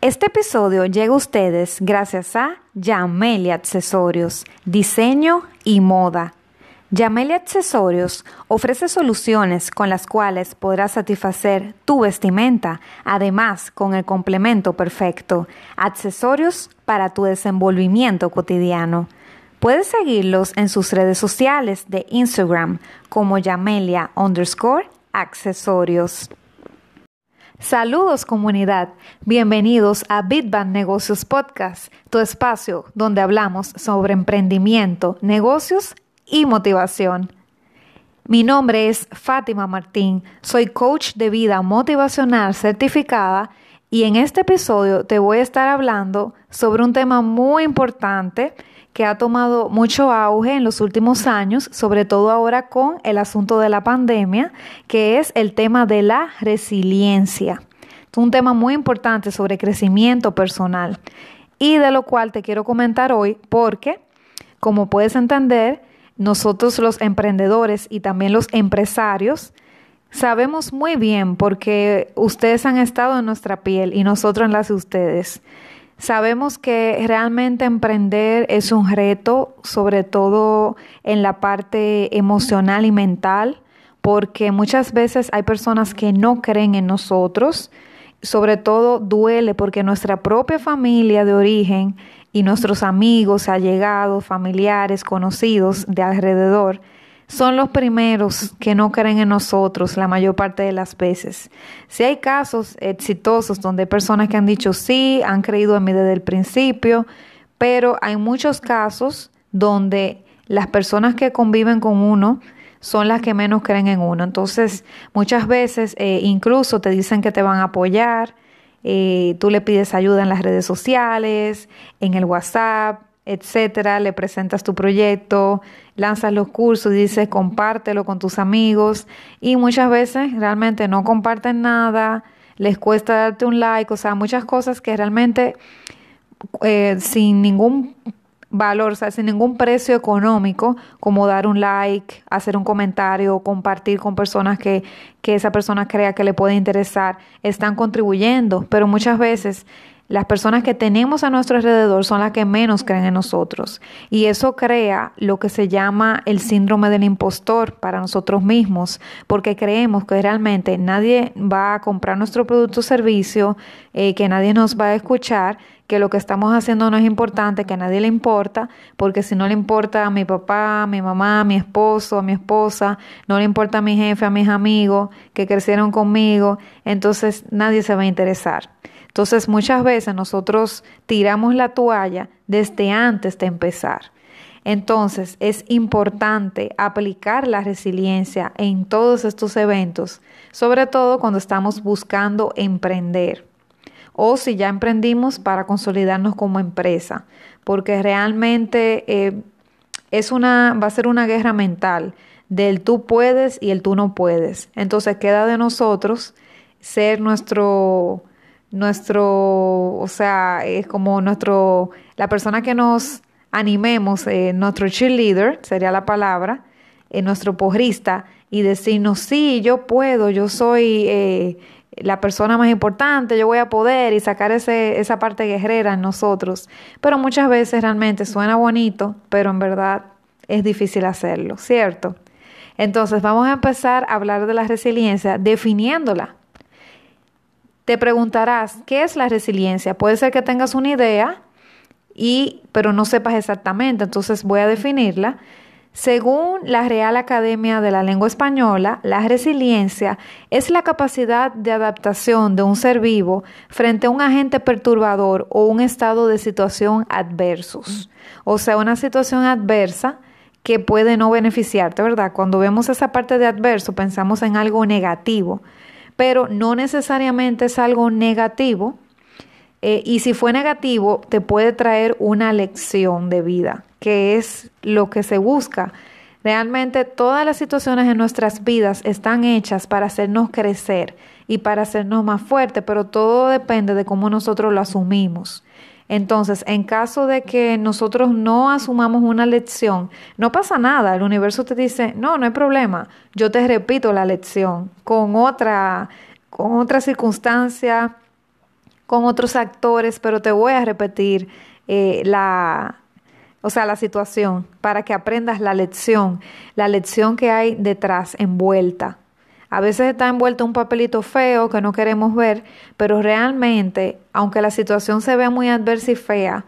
Este episodio llega a ustedes gracias a Yamelia Accesorios, Diseño y Moda. Yamelia Accesorios ofrece soluciones con las cuales podrás satisfacer tu vestimenta, además con el complemento perfecto, accesorios para tu desenvolvimiento cotidiano. Puedes seguirlos en sus redes sociales de Instagram como Yamelia underscore accesorios. Saludos comunidad, bienvenidos a Bitband Negocios Podcast, tu espacio donde hablamos sobre emprendimiento, negocios y motivación. Mi nombre es Fátima Martín, soy coach de vida motivacional certificada y en este episodio te voy a estar hablando sobre un tema muy importante que ha tomado mucho auge en los últimos años, sobre todo ahora con el asunto de la pandemia, que es el tema de la resiliencia. Es un tema muy importante sobre crecimiento personal y de lo cual te quiero comentar hoy porque, como puedes entender, nosotros los emprendedores y también los empresarios sabemos muy bien porque ustedes han estado en nuestra piel y nosotros en las de ustedes Sabemos que realmente emprender es un reto, sobre todo en la parte emocional y mental, porque muchas veces hay personas que no creen en nosotros. Sobre todo duele porque nuestra propia familia de origen y nuestros amigos, allegados, familiares, conocidos de alrededor, son los primeros que no creen en nosotros la mayor parte de las veces. Si hay casos exitosos donde hay personas que han dicho sí, han creído en mí desde el principio, pero hay muchos casos donde las personas que conviven con uno son las que menos creen en uno. Entonces, muchas veces eh, incluso te dicen que te van a apoyar, eh, tú le pides ayuda en las redes sociales, en el WhatsApp, etcétera, le presentas tu proyecto, lanzas los cursos dices compártelo con tus amigos y muchas veces realmente no comparten nada, les cuesta darte un like, o sea, muchas cosas que realmente eh, sin ningún valor, o sea, sin ningún precio económico, como dar un like, hacer un comentario, compartir con personas que, que esa persona crea que le puede interesar, están contribuyendo, pero muchas veces las personas que tenemos a nuestro alrededor son las que menos creen en nosotros. Y eso crea lo que se llama el síndrome del impostor para nosotros mismos, porque creemos que realmente nadie va a comprar nuestro producto o servicio, eh, que nadie nos va a escuchar, que lo que estamos haciendo no es importante, que a nadie le importa, porque si no le importa a mi papá, a mi mamá, a mi esposo, a mi esposa, no le importa a mi jefe, a mis amigos que crecieron conmigo, entonces nadie se va a interesar. Entonces muchas veces nosotros tiramos la toalla desde antes de empezar. Entonces es importante aplicar la resiliencia en todos estos eventos, sobre todo cuando estamos buscando emprender o si ya emprendimos para consolidarnos como empresa, porque realmente eh, es una, va a ser una guerra mental del tú puedes y el tú no puedes. Entonces queda de nosotros ser nuestro nuestro, o sea, es como nuestro, la persona que nos animemos, eh, nuestro cheerleader, sería la palabra, eh, nuestro porrista, y decirnos, sí, yo puedo, yo soy eh, la persona más importante, yo voy a poder, y sacar ese, esa parte guerrera en nosotros. Pero muchas veces realmente suena bonito, pero en verdad es difícil hacerlo, ¿cierto? Entonces vamos a empezar a hablar de la resiliencia definiéndola. Te preguntarás, ¿qué es la resiliencia? Puede ser que tengas una idea, y, pero no sepas exactamente, entonces voy a definirla. Según la Real Academia de la Lengua Española, la resiliencia es la capacidad de adaptación de un ser vivo frente a un agente perturbador o un estado de situación adversos. O sea, una situación adversa que puede no beneficiarte, ¿verdad? Cuando vemos esa parte de adverso, pensamos en algo negativo pero no necesariamente es algo negativo. Eh, y si fue negativo, te puede traer una lección de vida, que es lo que se busca. Realmente todas las situaciones en nuestras vidas están hechas para hacernos crecer y para hacernos más fuertes, pero todo depende de cómo nosotros lo asumimos. Entonces, en caso de que nosotros no asumamos una lección, no pasa nada. El universo te dice, no, no hay problema. Yo te repito la lección con otra, con otra circunstancia, con otros actores, pero te voy a repetir eh, la, o sea, la situación, para que aprendas la lección, la lección que hay detrás, envuelta. A veces está envuelto un papelito feo que no queremos ver, pero realmente, aunque la situación se vea muy adversa y fea,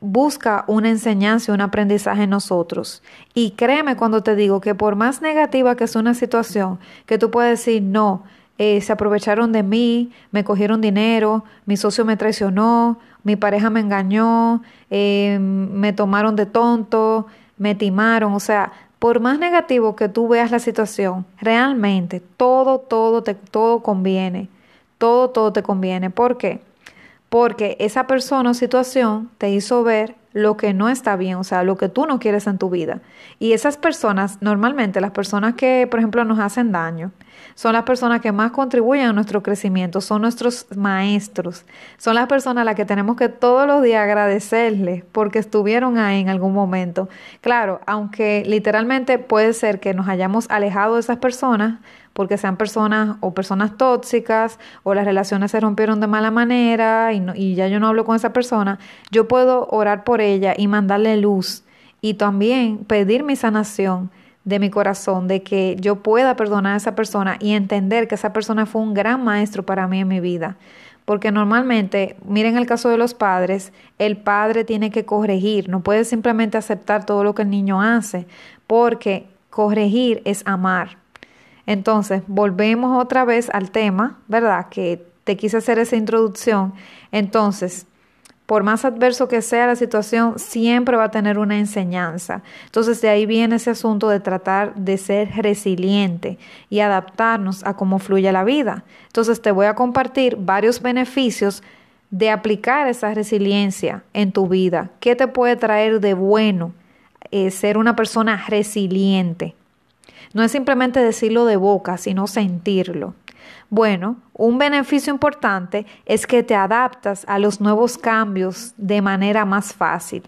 busca una enseñanza un aprendizaje en nosotros. Y créeme cuando te digo que por más negativa que sea una situación, que tú puedes decir, no, eh, se aprovecharon de mí, me cogieron dinero, mi socio me traicionó, mi pareja me engañó, eh, me tomaron de tonto, me timaron, o sea, por más negativo que tú veas la situación, realmente todo, todo, te, todo conviene. Todo, todo te conviene. ¿Por qué? Porque esa persona o situación te hizo ver lo que no está bien, o sea, lo que tú no quieres en tu vida. Y esas personas, normalmente las personas que, por ejemplo, nos hacen daño, son las personas que más contribuyen a nuestro crecimiento, son nuestros maestros, son las personas a las que tenemos que todos los días agradecerles porque estuvieron ahí en algún momento. Claro, aunque literalmente puede ser que nos hayamos alejado de esas personas, porque sean personas o personas tóxicas o las relaciones se rompieron de mala manera y, ya yo no hablo con esa persona, yo puedo orar por ella y mandarle luz y también pedir mi sanación de mi corazón, de que yo pueda perdonar a esa persona y entender que esa persona fue un gran maestro para mí en mi vida. Porque normalmente, miren el caso de los padres, el padre tiene que corregir, no puede simplemente aceptar todo lo que el niño hace, porque corregir es amar. Entonces, volvemos otra vez al tema, ¿verdad? Que te quise hacer esa introducción. Entonces, por más adverso que sea la situación, siempre va a tener una enseñanza. Entonces de ahí viene ese asunto de tratar de ser resiliente y adaptarnos a cómo fluye la vida. Entonces te voy a compartir varios beneficios de aplicar esa resiliencia en tu vida. ¿Qué te puede traer de bueno eh, ser una persona resiliente? No es simplemente decirlo de boca, sino sentirlo. Bueno, un beneficio importante es que te adaptas a los nuevos cambios de manera más fácil.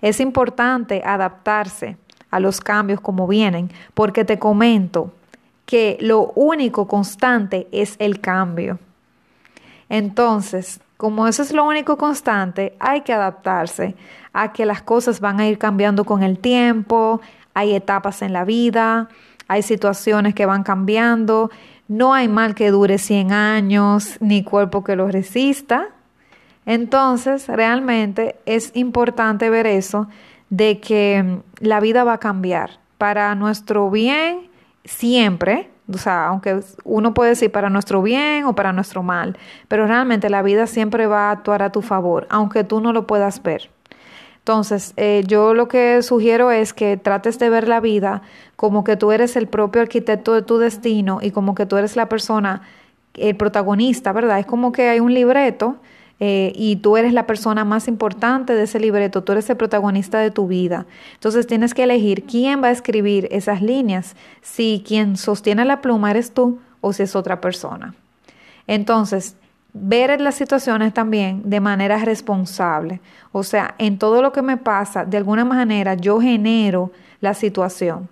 Es importante adaptarse a los cambios como vienen, porque te comento que lo único constante es el cambio. Entonces, como eso es lo único constante, hay que adaptarse a que las cosas van a ir cambiando con el tiempo, hay etapas en la vida, hay situaciones que van cambiando no hay mal que dure 100 años, ni cuerpo que lo resista. Entonces, realmente es importante ver eso, de que mm, la vida va a cambiar para nuestro bien siempre, o sea, aunque uno puede decir para nuestro bien o para nuestro mal, pero realmente la vida siempre va a actuar a tu favor, aunque tú no lo puedas ver. Entonces, eh, yo lo que sugiero es que trates de ver la vida como que tú eres el propio arquitecto de tu destino y como que tú eres la persona, el protagonista, ¿verdad? Es como que hay un libreto eh, y tú eres la persona más importante de ese libreto, tú eres el protagonista de tu vida. Entonces tienes que elegir quién va a escribir esas líneas, si quien sostiene la pluma eres tú o si es otra persona. Entonces, ver las situaciones también de manera responsable. O sea, en todo lo que me pasa, de alguna manera yo genero la situación.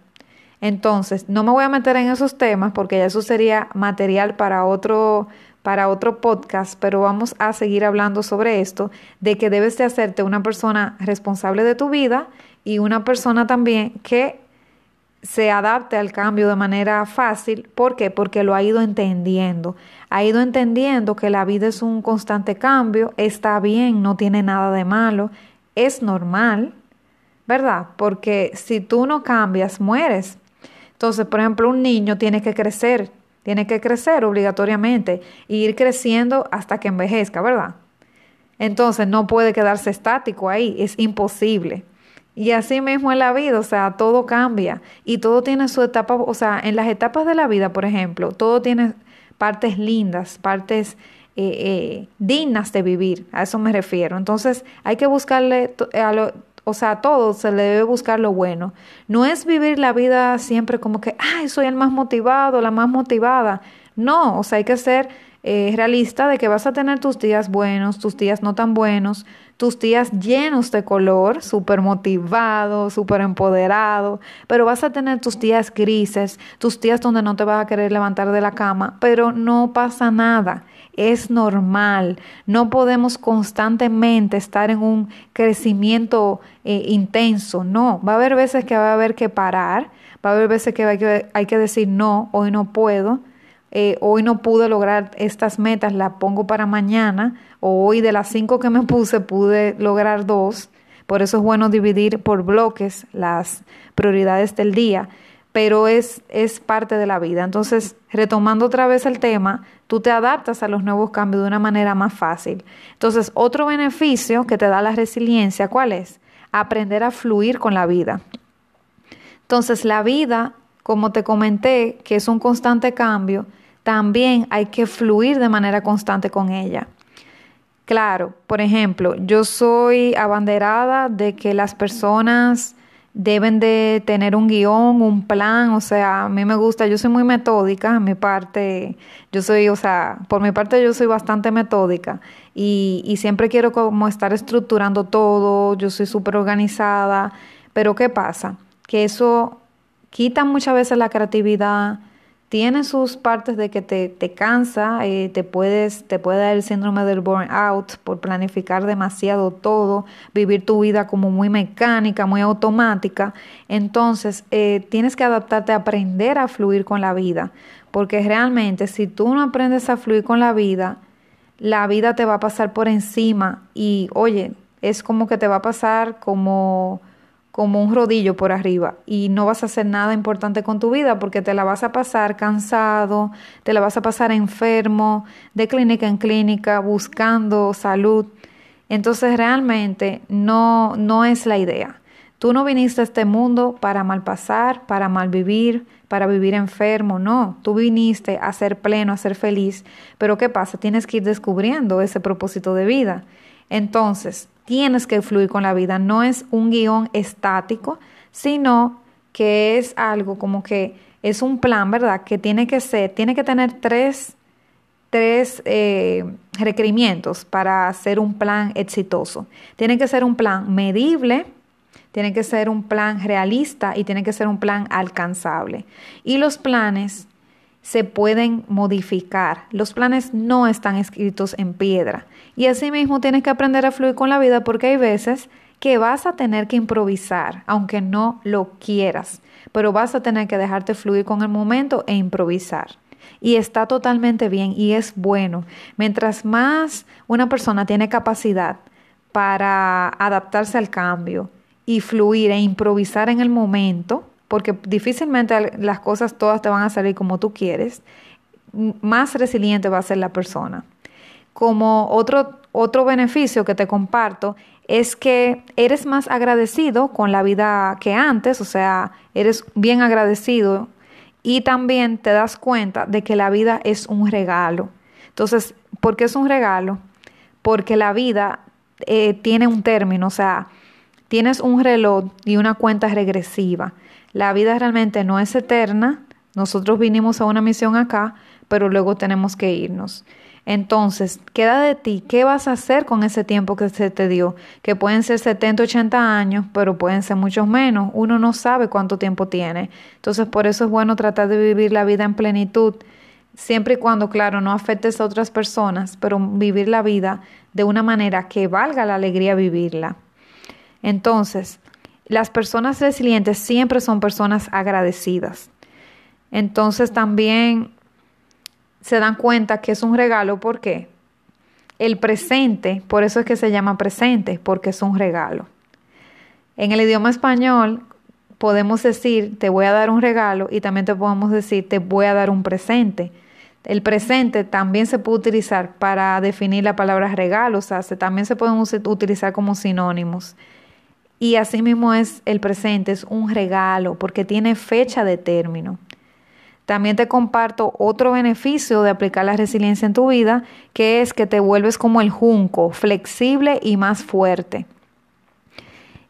Entonces, no me voy a meter en esos temas porque eso sería material para otro para otro podcast, pero vamos a seguir hablando sobre esto, de que debes de hacerte una persona responsable de tu vida y una persona también que se adapte al cambio de manera fácil. ¿Por qué? Porque lo ha ido entendiendo. Ha ido entendiendo que la vida es un constante cambio, está bien, no tiene nada de malo, es normal, ¿verdad? Porque si tú no cambias, mueres. Entonces, por ejemplo, un niño tiene que crecer, tiene que crecer obligatoriamente e ir creciendo hasta que envejezca, ¿verdad? Entonces no puede quedarse estático ahí, es imposible. Y así mismo en la vida, o sea, todo cambia y todo tiene su etapa, o sea, en las etapas de la vida, por ejemplo, todo tiene partes lindas, partes eh, eh, dignas de vivir, a eso me refiero. Entonces hay que buscarle, a lo, o sea, a todo se le debe buscar lo bueno. No es vivir la vida siempre como que, ay, soy el más motivado, la más motivada. No, o sea, hay que ser eh, realista de que vas a tener tus días buenos, tus días no tan buenos, tus días llenos de color, súper motivado, súper empoderado, pero vas a tener tus días grises, tus días donde no te vas a querer levantar de la cama, pero no pasa nada. Es normal, no podemos constantemente estar en un crecimiento eh, intenso, no, va a haber veces que va a haber que parar, va a haber veces que que, hay que decir no, hoy no puedo, eh, hoy no pude lograr estas metas, las pongo para mañana, o hoy de las cinco que me puse pude lograr dos. Por eso es bueno dividir por bloques las prioridades del día, pero es, es parte de la vida. Entonces, retomando otra vez el tema, tú te adaptas a los nuevos cambios de una manera más fácil. Entonces, otro beneficio que te da la resiliencia, ¿cuál es? Aprender a fluir con la vida. Entonces, la vida, como te comenté, que es un constante cambio, también hay que fluir de manera constante con ella. Claro, por ejemplo, yo soy abanderada de que las personas deben de tener un guion, un plan, o sea, a mí me gusta, yo soy muy metódica, mi parte, yo soy, o sea, por mi parte yo soy bastante metódica y, y siempre quiero como estar estructurando todo, yo soy súper organizada, pero ¿qué pasa? Que eso quita muchas veces la creatividad, tiene sus partes de que te, te cansa, eh, te, puedes, te puede dar el síndrome del burnout por planificar demasiado todo, vivir tu vida como muy mecánica, muy automática. Entonces, eh, tienes que adaptarte a aprender a fluir con la vida, porque realmente si tú no aprendes a fluir con la vida, la vida te va a pasar por encima y, oye, es como que te va a pasar como como un rodillo por arriba y no vas a hacer nada importante con tu vida porque te la vas a pasar cansado, te la vas a pasar enfermo, de clínica en clínica, buscando salud. Entonces realmente no, no es la idea. Tú no viniste a este mundo para malpasar, para malvivir, para vivir enfermo, no. Tú viniste a ser pleno, a ser feliz. Pero ¿qué pasa? Tienes que ir descubriendo ese propósito de vida. Entonces, tienes que fluir con la vida. No es un guion estático, sino que es algo como que es un plan, ¿verdad? Que tiene que ser, tiene que tener tres, tres eh, requerimientos para hacer un plan exitoso. Tiene que ser un plan medible, tiene que ser un plan realista y tiene que ser un plan alcanzable. Y los planes se pueden modificar. Los planes no están escritos en piedra. Y asimismo tienes que aprender a fluir con la vida porque hay veces que vas a tener que improvisar, aunque no lo quieras, pero vas a tener que dejarte fluir con el momento e improvisar. Y está totalmente bien y es bueno. Mientras más una persona tiene capacidad para adaptarse al cambio y fluir e improvisar en el momento, porque difícilmente las cosas todas te van a salir como tú quieres, más resiliente va a ser la persona. Como otro, otro beneficio que te comparto es que eres más agradecido con la vida que antes, o sea, eres bien agradecido y también te das cuenta de que la vida es un regalo. Entonces, ¿por qué es un regalo? Porque la vida eh, tiene un término, o sea, tienes un reloj y una cuenta regresiva. La vida realmente no es eterna. Nosotros vinimos a una misión acá, pero luego tenemos que irnos. Entonces, queda de ti, ¿qué vas a hacer con ese tiempo que se te dio? Que pueden ser 70, 80 años, pero pueden ser muchos menos. Uno no sabe cuánto tiempo tiene. Entonces, por eso es bueno tratar de vivir la vida en plenitud, siempre y cuando, claro, no afectes a otras personas, pero vivir la vida de una manera que valga la alegría vivirla. Entonces, las personas resilientes siempre son personas agradecidas. Entonces también se dan cuenta que es un regalo. ¿Por qué? El presente, por eso es que se llama presente, porque es un regalo. En el idioma español podemos decir te voy a dar un regalo y también te podemos decir te voy a dar un presente. El presente también se puede utilizar para definir la palabra regalo, o sea, también se pueden utilizar como sinónimos. Y así mismo es el presente, es un regalo porque tiene fecha de término. También te comparto otro beneficio de aplicar la resiliencia en tu vida, que es que te vuelves como el junco, flexible y más fuerte.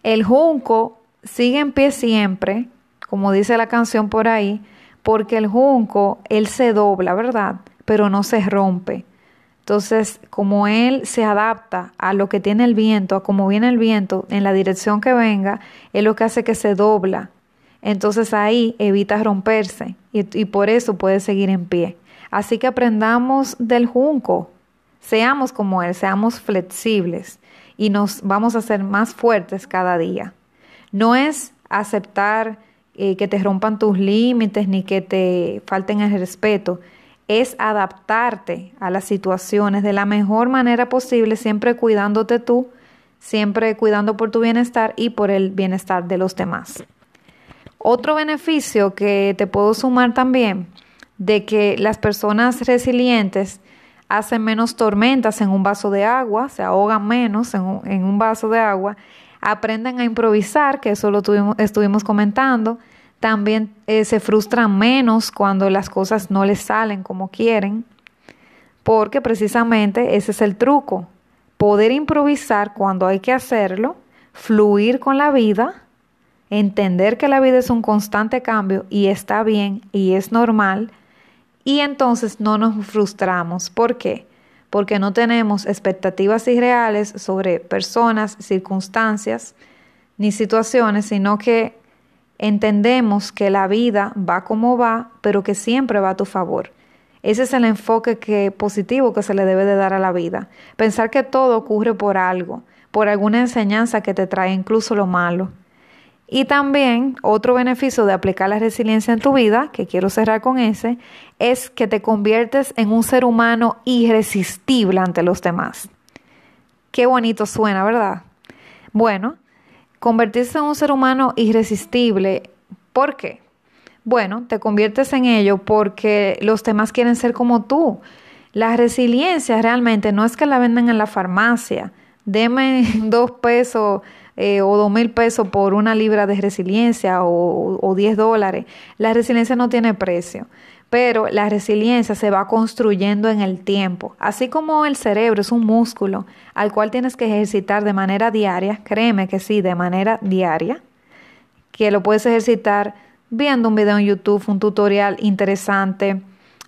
El junco sigue en pie siempre, como dice la canción por ahí, porque el junco, él se dobla, ¿verdad? pero no se rompe. Entonces, como él se adapta a lo que tiene el viento, a cómo viene el viento, en la dirección que venga, es lo que hace que se dobla. Entonces ahí evita romperse y, por eso puede seguir en pie. Así que aprendamos del junco, seamos como él, seamos flexibles y nos vamos a hacer más fuertes cada día. No es aceptar eh, que te rompan tus límites ni que te falten el respeto, es adaptarte a las situaciones de la mejor manera posible, siempre cuidándote tú, siempre cuidando por tu bienestar y por el bienestar de los demás. Otro beneficio que te puedo sumar también de que las personas resilientes hacen menos tormentas en un vaso de agua, se ahogan menos en un, vaso de agua, aprenden a improvisar, que eso lo tuvimos, estuvimos comentando, también eh, se frustran menos cuando las cosas no les salen como quieren, porque precisamente ese es el truco, poder improvisar cuando hay que hacerlo, fluir con la vida, entender que la vida es un constante cambio y está bien y es normal, y entonces no nos frustramos. ¿Por qué? Porque no tenemos expectativas irreales sobre personas, circunstancias ni situaciones, sino que entendemos que la vida va como va, pero que siempre va a tu favor. Ese es el enfoque que, positivo que se le debe de dar a la vida. Pensar que todo ocurre por algo, por alguna enseñanza que te trae incluso lo malo. Y también otro beneficio de aplicar la resiliencia en tu vida, que quiero cerrar con ese, es que te conviertes en un ser humano irresistible ante los demás. Qué bonito suena, ¿verdad? Bueno, Convertirse en un ser humano irresistible. ¿Por qué? Bueno, te conviertes en ello porque los demás quieren ser como tú. La resiliencia realmente no es que la venden en la farmacia. Deme dos pesos eh, o dos mil pesos por una libra de resiliencia o diez dólares. La resiliencia no tiene precio pero la resiliencia se va construyendo en el tiempo. Así como el cerebro es un músculo al cual tienes que ejercitar de manera diaria, créeme que sí, de manera diaria, que lo puedes ejercitar viendo un video en YouTube, un tutorial interesante,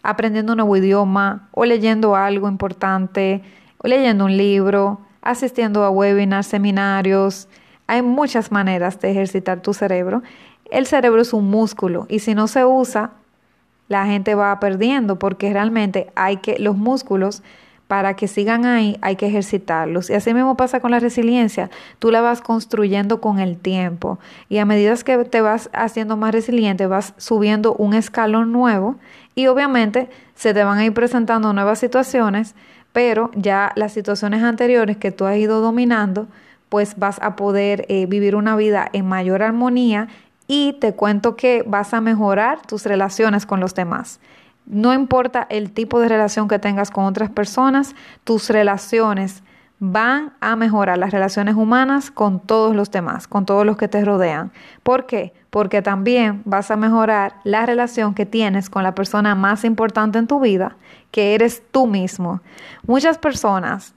aprendiendo un nuevo idioma o leyendo algo importante, o leyendo un libro, asistiendo a webinars, seminarios. Hay muchas maneras de ejercitar tu cerebro. El cerebro es un músculo y si no se usa, la gente va perdiendo porque realmente hay que los músculos para que sigan ahí hay que ejercitarlos. Y así mismo pasa con la resiliencia. Tú la vas construyendo con el tiempo. Y a medida que te vas haciendo más resiliente, vas subiendo un escalón nuevo. Y obviamente se te van a ir presentando nuevas situaciones, pero ya las situaciones anteriores que tú has ido dominando, pues vas a poder eh, vivir una vida en mayor armonía y te cuento que vas a mejorar tus relaciones con los demás. No importa el tipo de relación que tengas con otras personas, tus relaciones van a mejorar las relaciones humanas con todos los demás, con todos los que te rodean. ¿Por qué? Porque también vas a mejorar la relación que tienes con la persona más importante en tu vida, que eres tú mismo. Muchas personas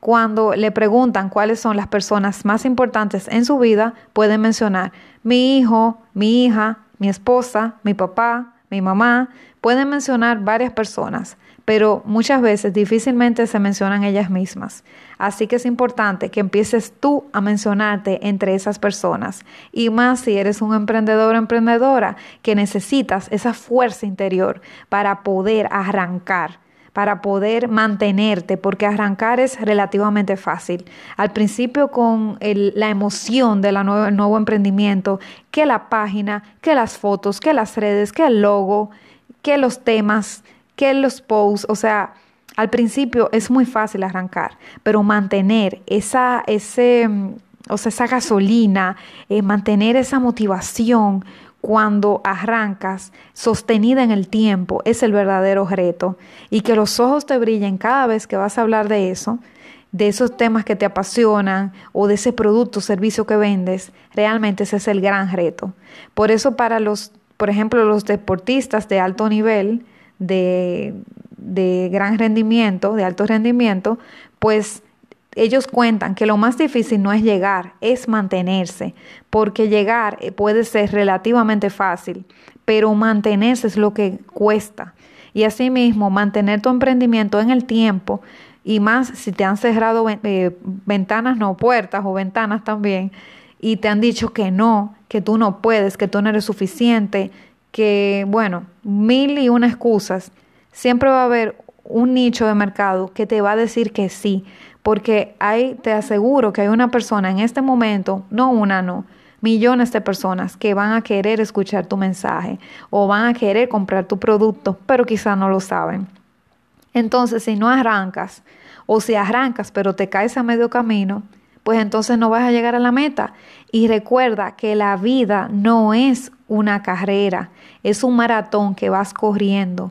cuando le preguntan cuáles son las personas más importantes en su vida, pueden mencionar mi hijo, mi hija, mi esposa, mi papá, mi mamá. Pueden mencionar varias personas, pero muchas veces difícilmente se mencionan ellas mismas. Así que es importante que empieces tú a mencionarte entre esas personas. Y más si eres un emprendedor o emprendedora que necesitas esa fuerza interior para poder arrancar para poder mantenerte, porque arrancar es relativamente fácil. Al principio con la emoción del nuevo emprendimiento, que la página, que las fotos, que las redes, que el logo, que los temas, que los posts, o sea, al principio es muy fácil arrancar, pero mantener esa, ese, o sea, esa gasolina, eh, mantener esa motivación, cuando arrancas, sostenida en el tiempo, es el verdadero reto. Y que los ojos te brillen cada vez que vas a hablar de eso, de esos temas que te apasionan o de ese producto o servicio que vendes, realmente ese es el gran reto. Por eso para los, por ejemplo, los deportistas de alto nivel, de, de gran rendimiento, de alto rendimiento, pues ellos cuentan que lo más difícil no es llegar, es mantenerse, porque llegar eh, puede ser relativamente fácil, pero mantenerse es lo que cuesta. y asimismo mantener tu emprendimiento en el tiempo y más si te han cerrado eh, ventanas, no puertas o ventanas también, y te han dicho que no, que tú no puedes, que tú no eres suficiente, que bueno, mil y una excusas, siempre va a haber un nicho de mercado que te va a decir que sí, porque hay, te aseguro que hay una persona en este momento, no una, no, millones de personas que van a querer escuchar tu mensaje o van a querer comprar tu producto, pero quizá no lo saben. Entonces, si no arrancas o si arrancas pero te caes a medio camino, pues entonces no vas a llegar a la meta. Y recuerda que la vida no es una carrera, es un maratón que vas corriendo.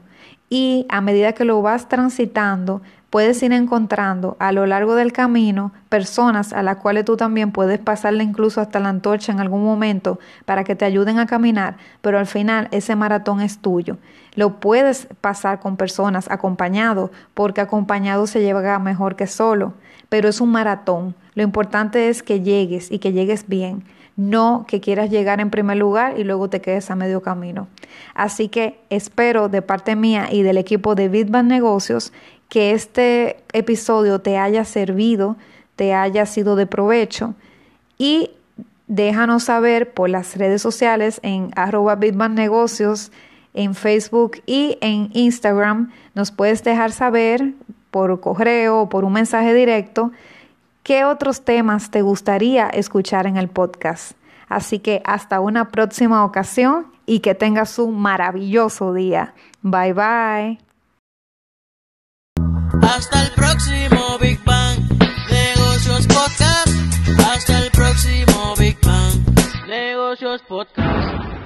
Y a medida que lo vas transitando, puedes ir encontrando a lo largo del camino personas a las cuales tú también puedes pasarle incluso hasta la antorcha en algún momento para que te ayuden a caminar, pero al final ese maratón es tuyo. Lo puedes pasar con personas acompañado, porque acompañado se lleva mejor que solo, pero es un maratón. Lo importante es que llegues y que llegues bien, no que quieras llegar en primer lugar y luego te quedes a medio camino. Así que espero de parte mía y del equipo de Bitban Negocios que este episodio te haya servido, te haya sido de provecho y déjanos saber por las redes sociales en arroba Negocios, en Facebook y en Instagram. Nos puedes dejar saber por correo o por un mensaje directo qué otros temas te gustaría escuchar en el podcast. Así que hasta una próxima ocasión y que tengas un maravilloso día. Bye bye. Hasta el próximo Big Bang Negocios Podcast. Hasta el próximo Big Bang Negocios Podcast.